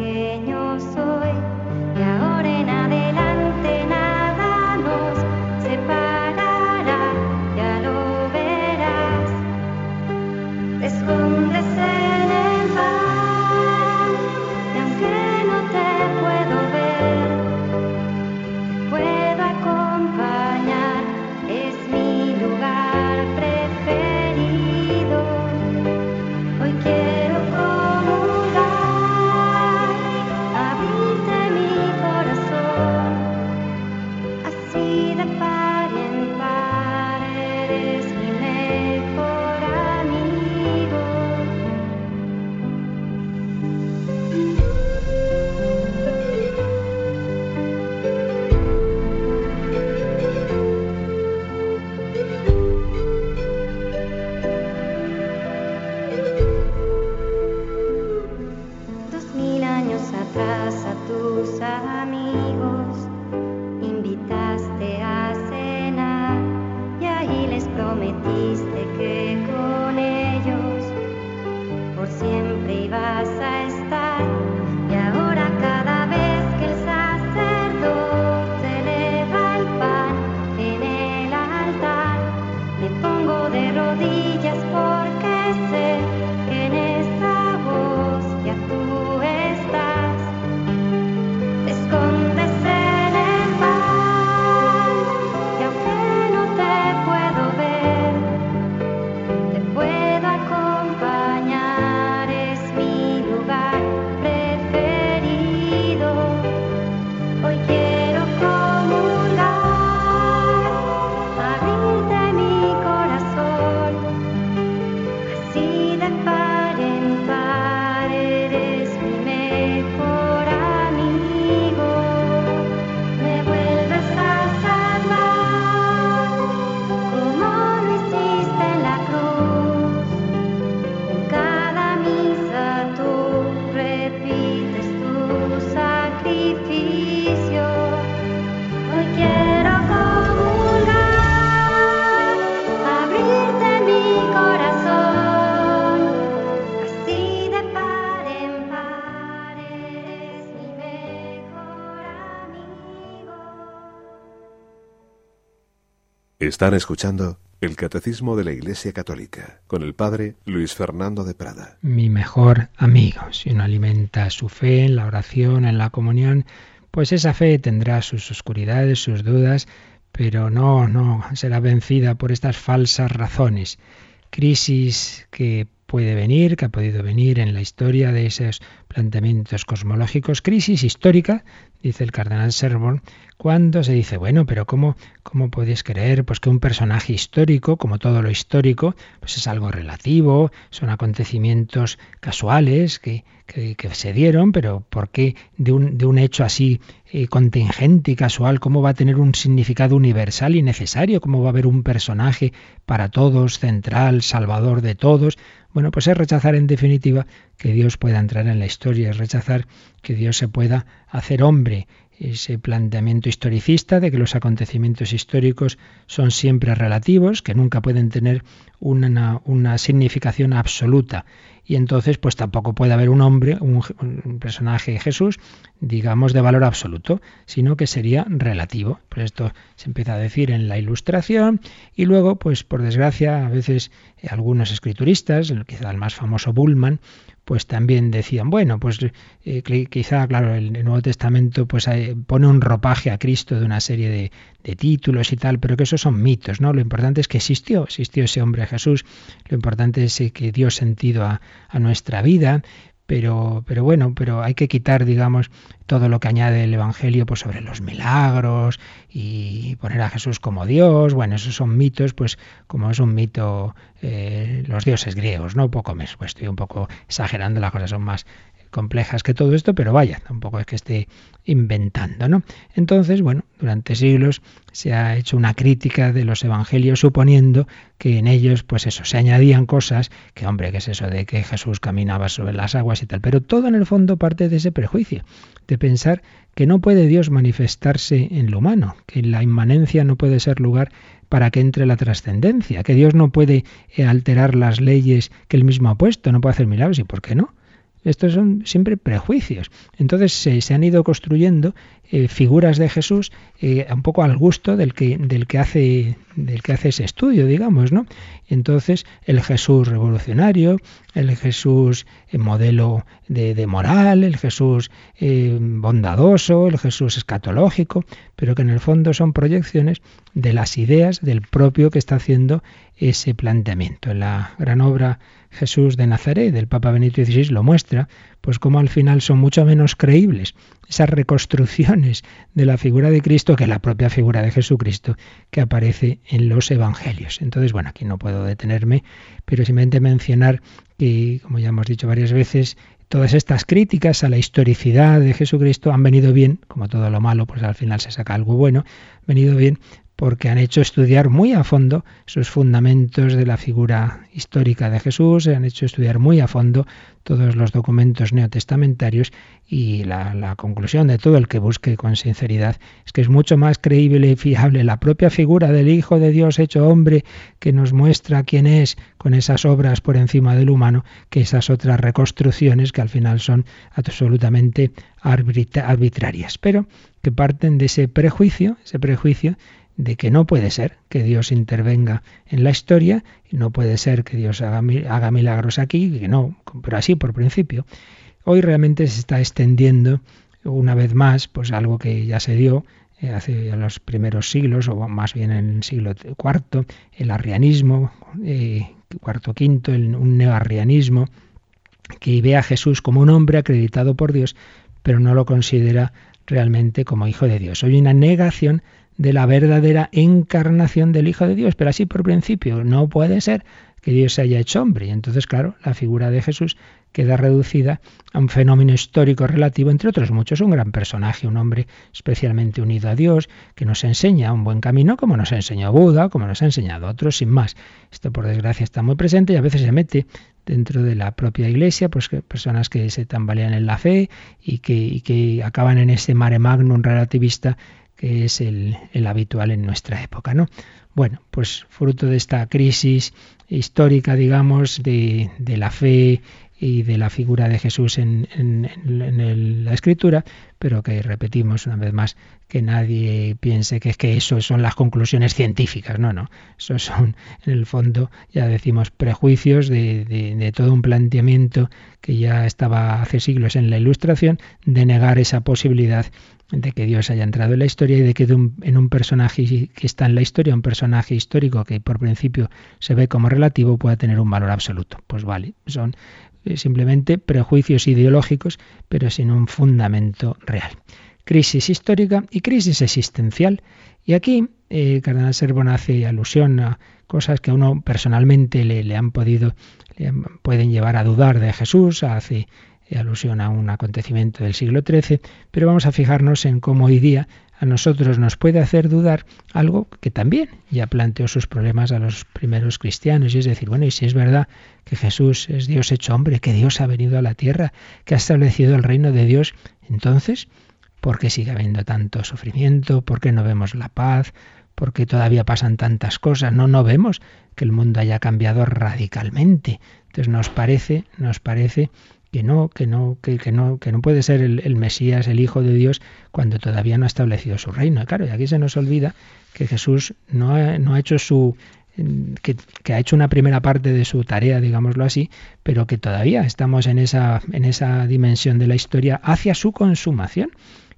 amigo. Están escuchando el Catecismo de la Iglesia Católica con el Padre Luis Fernando de Prada. Mi mejor amigo. Si uno alimenta su fe en la oración, en la comunión, pues esa fe tendrá sus oscuridades, sus dudas, pero no, no será vencida por estas falsas razones. Crisis que puede venir, que ha podido venir en la historia de esos planteamientos cosmológicos, crisis histórica, dice el cardenal Serborn, cuando se dice, bueno, pero ¿cómo, cómo podéis creer pues, que un personaje histórico, como todo lo histórico, pues es algo relativo, son acontecimientos casuales que, que, se dieron, pero ¿por qué de un, de un hecho así eh, contingente y casual, cómo va a tener un significado universal y necesario? ¿Cómo va a haber un personaje para todos, central, salvador de todos? Bueno, pues es rechazar en definitiva que Dios pueda entrar en la historia, es rechazar que Dios se pueda hacer hombre. Ese planteamiento historicista de que los acontecimientos históricos son siempre relativos, que nunca pueden tener una, una significación absoluta y entonces pues tampoco puede haber un hombre, un, personaje Jesús, digamos de valor absoluto, sino que sería relativo. Pues esto se empieza a decir en la ilustración y luego pues por desgracia a veces eh, algunos escrituristas, quizá el más famoso Bullman, pues también decían, bueno, pues eh, quizá, claro, el, Nuevo Testamento pues eh, pone un ropaje a Cristo de una serie de, de, títulos y tal, pero que esos son mitos, ¿no? Lo importante es que existió, existió ese hombre Jesús, lo importante es que dio sentido a, a nuestra vida, pero, pero bueno, pero hay que quitar, digamos, todo lo que añade el Evangelio pues, sobre los milagros y poner a Jesús como Dios. Bueno, esos son mitos, pues como es un mito eh, los dioses griegos, ¿no? Poco más, pues estoy un poco exagerando, las cosas son más complejas que todo esto, pero vaya, tampoco es que esté inventando, ¿no? Entonces, bueno, durante siglos se ha hecho una crítica de los evangelios suponiendo que en ellos, pues eso, se añadían cosas, que hombre, que es eso de que Jesús caminaba sobre las aguas y tal, pero todo en el fondo parte de ese prejuicio, de pensar que no puede Dios manifestarse en lo humano, que la inmanencia no puede ser lugar para que entre la trascendencia, que Dios no puede eh, alterar las leyes que él mismo ha puesto, no puede hacer milagros, ¿y por qué no? Estos son siempre prejuicios. Entonces se, han ido construyendo eh, figuras de Jesús eh, un poco al gusto del que, del que hace del que hace ese estudio, digamos, ¿no? Entonces el Jesús revolucionario, el Jesús eh, modelo de, de, moral, el Jesús bondadoso, el Jesús escatológico, pero que en el fondo son proyecciones de las ideas del propio que está haciendo ese planteamiento. En la gran obra Jesús de Nazaret, del Papa Benito XVI, lo muestra, pues como al final son mucho menos creíbles esas reconstrucciones de la figura de Cristo que la propia figura de Jesucristo que aparece en los Evangelios. Entonces, bueno, aquí no puedo detenerme, pero simplemente mencionar que, como ya hemos dicho varias veces, todas estas críticas a la historicidad de Jesucristo han venido bien, como todo lo malo, pues al final se saca algo bueno, han venido bien porque han hecho estudiar muy a fondo sus fundamentos de la figura histórica de Jesús, han hecho estudiar muy a fondo todos los documentos neotestamentarios y la, conclusión de todo el que busque con sinceridad es que es mucho más creíble y fiable la propia figura del Hijo de Dios hecho hombre que nos muestra quién es con esas obras por encima del humano que esas otras reconstrucciones que al final son absolutamente arbitrarias, pero que parten de ese prejuicio, ese prejuicio de que no puede ser que Dios intervenga en la historia, no puede ser que Dios haga, haga milagros aquí, que no, pero así por principio. Hoy realmente se está extendiendo una vez más, pues algo que ya se dio eh, hace los primeros siglos, o más bien en el siglo IV, el arrianismo, eh, cuarto quinto, el, un neoarrianismo, que ve a Jesús como un hombre acreditado por Dios, pero no lo considera realmente como hijo de Dios. Hoy una negación de la verdadera encarnación del Hijo de Dios, pero así por principio no puede ser que Dios se haya hecho hombre. Y entonces, claro, la figura de Jesús queda reducida a un fenómeno histórico relativo, entre otros muchos, un gran personaje, un hombre especialmente unido a Dios, que nos enseña un buen camino, como nos enseñó Buda, como nos ha enseñado otros, sin más. Esto, por desgracia, está muy presente y a veces se mete dentro de la propia iglesia, pues personas que se tambalean en la fe y que, y que acaban en ese mare magnum relativista que es el, habitual en nuestra época, ¿no? Bueno, pues fruto de esta crisis histórica, digamos, de, la fe y de la figura de Jesús en, en, la escritura, pero que repetimos una vez más que nadie piense que es que eso son las conclusiones científicas. No, no. Eso son, en el fondo, ya decimos, prejuicios de, de, todo un planteamiento que ya estaba hace siglos en la Ilustración de negar esa posibilidad de que Dios haya entrado en la historia y de que en un personaje que está en la historia, un personaje histórico que por principio se ve como relativo, pueda tener un valor absoluto. Pues vale, son eh, simplemente prejuicios ideológicos, pero sin un fundamento real. Crisis histórica y crisis existencial. Y aquí eh, Cardenal Serbon hace alusión a cosas que a uno personalmente le, han podido, le pueden llevar a dudar de Jesús, hace alusión a un acontecimiento del siglo XIII, pero vamos a fijarnos en cómo hoy día a nosotros nos puede hacer dudar algo que también ya planteó sus problemas a los primeros cristianos, y es decir, bueno, y si es verdad que Jesús es Dios hecho hombre, que Dios ha venido a la tierra, que ha establecido el reino de Dios, entonces, ¿por qué sigue habiendo tanto sufrimiento? ¿Por qué no vemos la paz? ¿Por qué todavía pasan tantas cosas? No, no vemos que el mundo haya cambiado radicalmente. Entonces nos parece, nos parece que no, que no, que, no, que no puede ser el, Mesías, el Hijo de Dios, cuando todavía no ha establecido su reino. Claro, y aquí se nos olvida que Jesús no ha, no ha hecho su que, ha hecho una primera parte de su tarea, digámoslo así, pero que todavía estamos en esa, en esa dimensión de la historia hacia su consumación,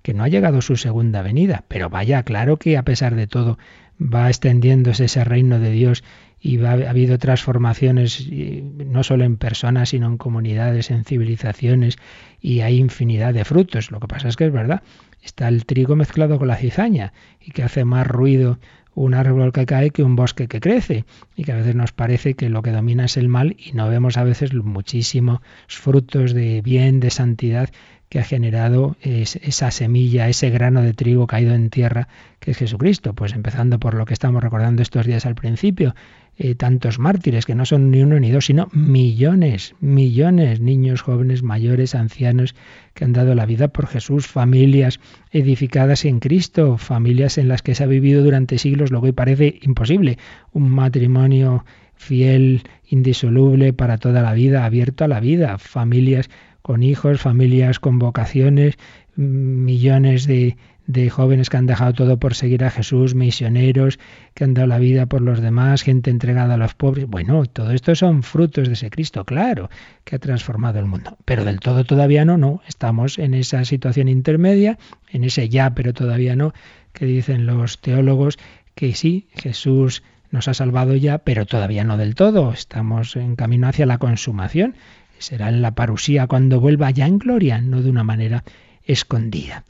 que no ha llegado su segunda venida. Pero vaya, claro que a pesar de todo va extendiéndose ese reino de Dios y ha, habido transformaciones no solo en personas, sino en comunidades, en civilizaciones, y hay infinidad de frutos. Lo que pasa es que es verdad, está el trigo mezclado con la cizaña, y que hace más ruido un árbol que cae que un bosque que crece, y que a veces nos parece que lo que domina es el mal, y no vemos a veces muchísimos frutos de bien, de santidad, que ha generado esa semilla, ese grano de trigo caído en tierra que es Jesucristo. Pues empezando por lo que estamos recordando estos días al principio, eh, tantos mártires, que no son ni uno ni dos, sino millones, millones, niños, jóvenes, mayores, ancianos, que han dado la vida por Jesús, familias edificadas en Cristo, familias en las que se ha vivido durante siglos lo que parece imposible, un matrimonio fiel, indisoluble para toda la vida, abierto a la vida, familias con hijos, familias con vocaciones, millones de, de jóvenes que han dejado todo por seguir a Jesús, misioneros que han dado la vida por los demás, gente entregada a los pobres. Bueno, todo esto son frutos de ese Cristo, claro, que ha transformado el mundo. Pero del todo todavía no, no. Estamos en esa situación intermedia, en ese ya, pero todavía no, que dicen los teólogos que sí, Jesús nos ha salvado ya, pero todavía no del todo. Estamos en camino hacia la consumación será en la parusía cuando vuelva ya en gloria, no de una manera escondida.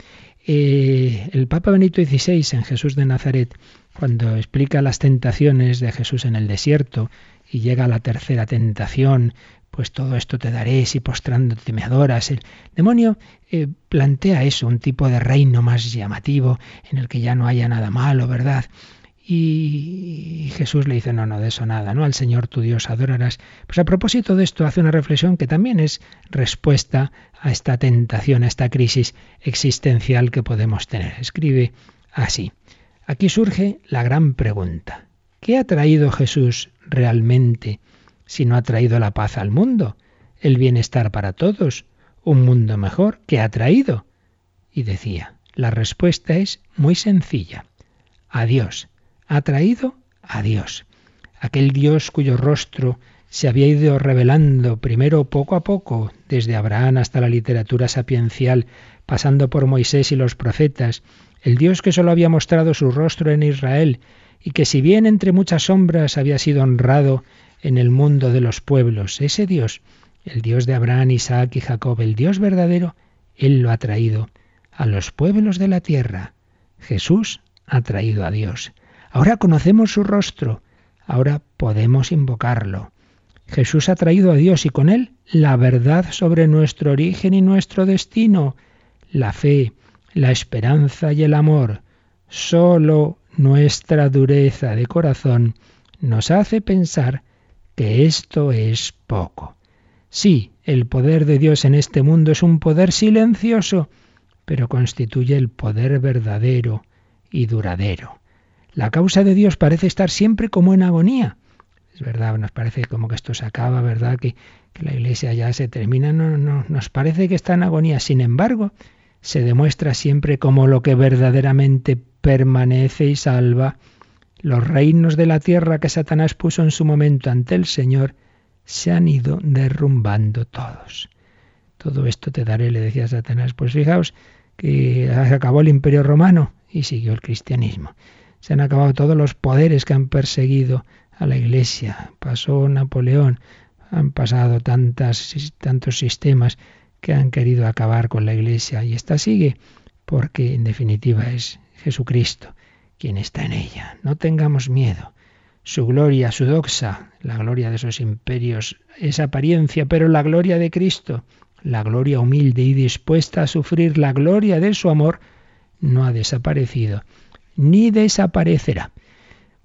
Eh, el Papa Benito XVI en Jesús de Nazaret, cuando explica las tentaciones de Jesús en el desierto y llega a la tercera tentación, pues todo esto te daré si postrándote me adoras. El demonio eh, plantea eso, un tipo de reino más llamativo en el que ya no haya nada malo, ¿verdad? Y Jesús le dice, no, no, de eso nada, ¿no? Al Señor tu Dios adorarás. Pues a propósito de esto hace una reflexión que también es respuesta a esta tentación, a esta crisis existencial que podemos tener. Escribe así. Aquí surge la gran pregunta. ¿Qué ha traído Jesús realmente si no ha traído la paz al mundo, el bienestar para todos, un mundo mejor? ¿Qué ha traído? Y decía, la respuesta es muy sencilla. Adiós ha traído a Dios. Aquel Dios cuyo rostro se había ido revelando primero poco a poco, desde Abraham hasta la literatura sapiencial, pasando por Moisés y los profetas, el Dios que sólo había mostrado su rostro en Israel, y que si bien entre muchas sombras había sido honrado en el mundo de los pueblos, ese Dios, el Dios de Abraham, Isaac y Jacob, el Dios verdadero, Él lo ha traído a los pueblos de la tierra. Jesús ha traído a Dios. Ahora conocemos su rostro, ahora podemos invocarlo. Jesús ha traído a Dios y con él la verdad sobre nuestro origen y nuestro destino, la fe, la esperanza y el amor. Solo nuestra dureza de corazón nos hace pensar que esto es poco. Sí, el poder de Dios en este mundo es un poder silencioso, pero constituye el poder verdadero y duradero. La causa de Dios parece estar siempre como en agonía. Es verdad, nos parece como que esto se acaba, ¿verdad? Que, la Iglesia ya se termina. No, no, nos parece que está en agonía. Sin embargo, se demuestra siempre como lo que verdaderamente permanece y salva. Los reinos de la tierra que Satanás puso en su momento ante el Señor se han ido derrumbando todos. Todo esto te daré, le decía Satanás. Pues fijaos que acabó el imperio romano y siguió el cristianismo. Se han acabado todos los poderes que han perseguido a la Iglesia. Pasó Napoleón, han pasado tantas, tantos sistemas que han querido acabar con la Iglesia y esta sigue porque en definitiva es Jesucristo quien está en ella. No tengamos miedo. Su gloria, su doxa, la gloria de esos imperios es apariencia, pero la gloria de Cristo, la gloria humilde y dispuesta a sufrir la gloria de su amor, no ha desaparecido ni desaparecerá.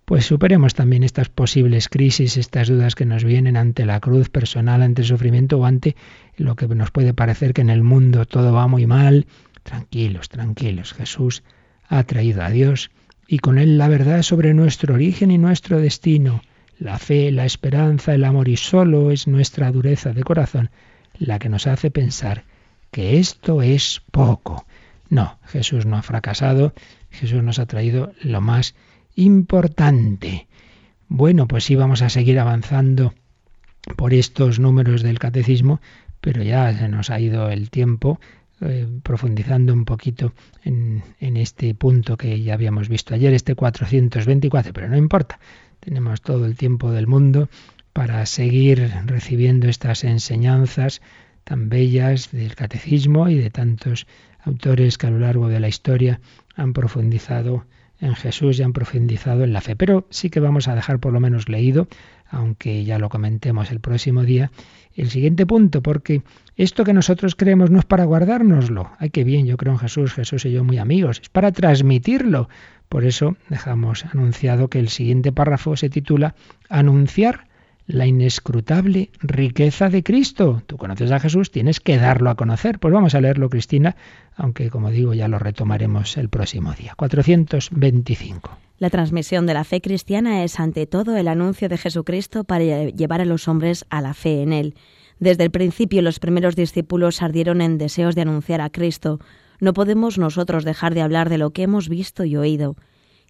Pues superemos también estas posibles crisis, estas dudas que nos vienen ante la cruz personal, ante el sufrimiento o ante lo que nos puede parecer que en el mundo todo va muy mal. Tranquilos, tranquilos. Jesús ha traído a Dios y con él la verdad sobre nuestro origen y nuestro destino, la fe, la esperanza, el amor y solo es nuestra dureza de corazón la que nos hace pensar que esto es poco. No, Jesús no ha fracasado, Jesús nos ha traído lo más importante. Bueno, pues sí vamos a seguir avanzando por estos números del catecismo, pero ya se nos ha ido el tiempo eh, profundizando un poquito en, en, este punto que ya habíamos visto ayer, este 424, pero no importa, tenemos todo el tiempo del mundo para seguir recibiendo estas enseñanzas tan bellas del catecismo y de tantos autores que a lo largo de la historia han profundizado en Jesús y han profundizado en la fe. Pero sí que vamos a dejar por lo menos leído, aunque ya lo comentemos el próximo día, el siguiente punto, porque esto que nosotros creemos no es para guardárnoslo. Ay, qué bien, yo creo en Jesús, Jesús y yo muy amigos, es para transmitirlo. Por eso dejamos anunciado que el siguiente párrafo se titula Anunciar la inescrutable riqueza de Cristo. Tú conoces a Jesús, tienes que darlo a conocer. Pues vamos a leerlo, Cristina, aunque como digo ya lo retomaremos el próximo día. 425. La transmisión de la fe cristiana es ante todo el anuncio de Jesucristo para llevar a los hombres a la fe en Él. Desde el principio los primeros discípulos ardieron en deseos de anunciar a Cristo. No podemos nosotros dejar de hablar de lo que hemos visto y oído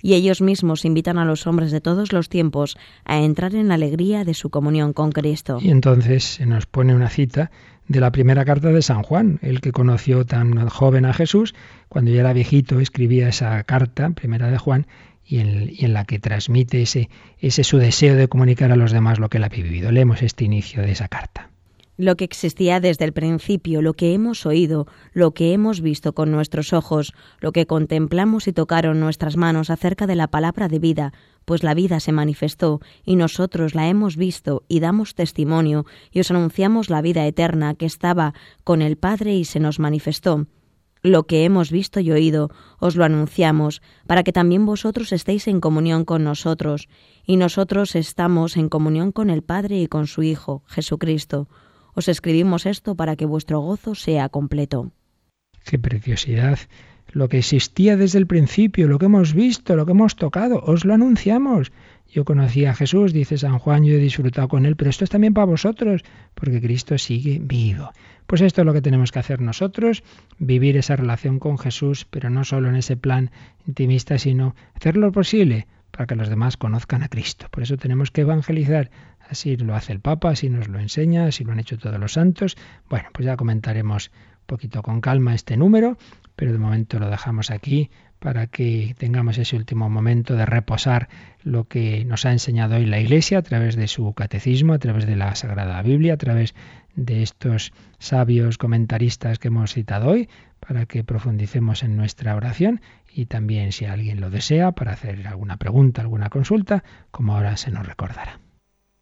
y ellos mismos invitan a los hombres de todos los tiempos a entrar en la alegría de su comunión con Cristo. Y entonces se nos pone una cita de la primera carta de San Juan, el que conoció tan joven a Jesús, cuando ya era viejito escribía esa carta, primera de Juan, y en, y en, la que transmite ese, ese su deseo de comunicar a los demás lo que él ha vivido. Leemos este inicio de esa carta lo que existía desde el principio, lo que hemos oído, lo que hemos visto con nuestros ojos, lo que contemplamos y tocaron nuestras manos acerca de la palabra de vida, pues la vida se manifestó, y nosotros la hemos visto y damos testimonio, y os anunciamos la vida eterna que estaba con el Padre y se nos manifestó. Lo que hemos visto y oído, os lo anunciamos, para que también vosotros estéis en comunión con nosotros, y nosotros estamos en comunión con el Padre y con su Hijo, Jesucristo. Os escribimos esto para que vuestro gozo sea completo. Qué preciosidad. Lo que existía desde el principio, lo que hemos visto, lo que hemos tocado, os lo anunciamos. Yo conocí a Jesús, dice San Juan, yo he disfrutado con él, pero esto es también para vosotros, porque Cristo sigue vivo. Pues esto es lo que tenemos que hacer nosotros, vivir esa relación con Jesús, pero no solo en ese plan intimista, sino hacer lo posible para que los demás conozcan a Cristo. Por eso tenemos que evangelizar, Así lo hace el Papa, así nos lo enseña, así lo han hecho todos los santos. Bueno, pues ya comentaremos un poquito con calma este número, pero de momento lo dejamos aquí para que tengamos ese último momento de reposar lo que nos ha enseñado hoy la Iglesia a través de su catecismo, a través de la Sagrada Biblia, a través de estos sabios comentaristas que hemos citado hoy, para que profundicemos en nuestra oración y también si alguien lo desea para hacer alguna pregunta, alguna consulta, como ahora se nos recordará.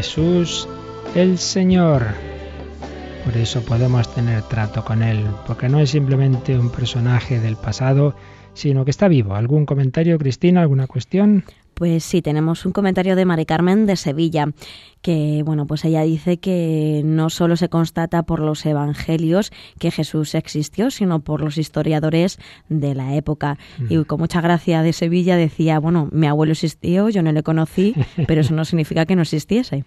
Jesús el Señor. Por eso podemos tener trato con Él, porque no es simplemente un personaje del pasado, sino que está vivo. ¿Algún comentario, Cristina? ¿Alguna cuestión? Pues sí, tenemos un comentario de Mari Carmen de Sevilla, que bueno, pues ella dice que no solo se constata por los evangelios que Jesús existió, sino por los historiadores de la época. Y mm. con mucha gracia de Sevilla decía, bueno, mi abuelo existió, yo no le conocí, pero eso no significa que no existiese.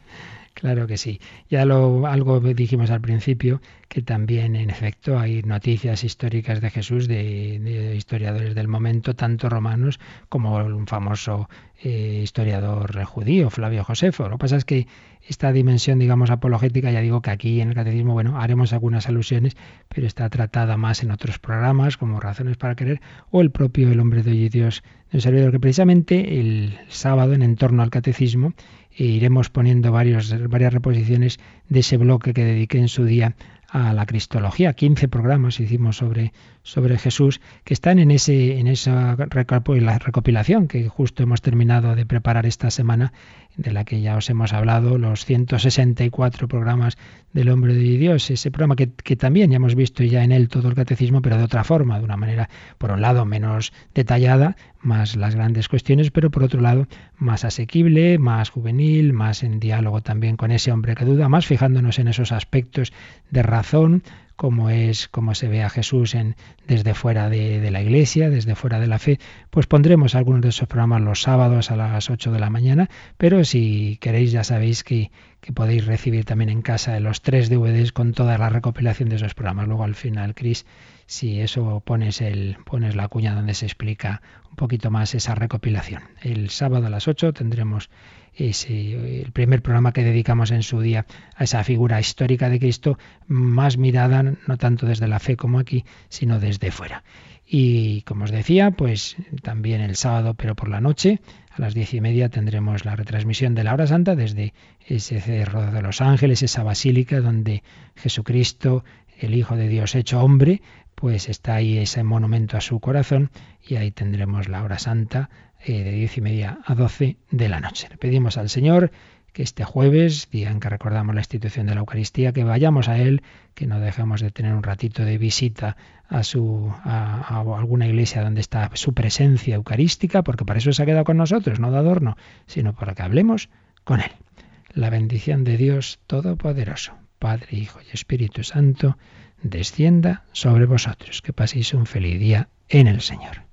Claro que sí. Ya lo algo dijimos al principio que también en efecto hay noticias históricas de Jesús de, historiadores del momento, tanto romanos como un famoso eh, historiador judío, Flavio Josefo. Lo que pasa es que esta dimensión, digamos, apologética, ya digo que aquí en el catecismo, bueno, haremos algunas alusiones, pero está tratada más en otros programas, como Razones para Querer, o el propio El Hombre de Hoy y Dios, el servidor, que precisamente el sábado, en entorno al catecismo, e iremos poniendo varios, varias reposiciones de ese bloque que dediqué en su día a la Cristología. 15 programas hicimos sobre, sobre Jesús que están en, ese, en esa recopilación que justo hemos terminado de preparar esta semana, de la que ya os hemos hablado, los 164 programas del hombre de Dios, ese programa que, también ya hemos visto ya en él todo el catecismo, pero de otra forma, de una manera, por un lado, menos detallada, más las grandes cuestiones, pero por otro lado más asequible, más juvenil, más en diálogo también con ese hombre que duda, más fijándonos en esos aspectos de razón, como es como se ve a Jesús en, desde fuera de, la iglesia, desde fuera de la fe, pues pondremos algunos de esos programas los sábados a las 8 de la mañana, pero si queréis ya sabéis que, que podéis recibir también en casa los tres DVDs con toda la recopilación de esos programas. Luego al final, Cris, si eso pones el pones la cuña donde se explica un poquito más esa recopilación. El sábado a las 8 tendremos el primer programa que dedicamos en su día a esa figura histórica de Cristo, más mirada no tanto desde la fe como aquí, sino desde fuera. Y como os decía, pues también el sábado, pero por la noche, a las diez y media tendremos la retransmisión de la hora santa desde ese cerro de los ángeles, esa basílica donde Jesucristo, el Hijo de Dios hecho hombre, pues está ahí ese monumento a su corazón y ahí tendremos la hora santa eh, de diez y media a doce de la noche. Le pedimos al Señor que este jueves, día en que recordamos la institución de la Eucaristía, que vayamos a Él, que no dejemos de tener un ratito de visita a, su, a, alguna iglesia donde está su presencia eucarística, porque para eso se ha quedado con nosotros, no de adorno, sino para que hablemos con Él. La bendición de Dios Todopoderoso, Padre, Hijo y Espíritu Santo, descienda sobre vosotros. Que paséis un feliz día en el Señor.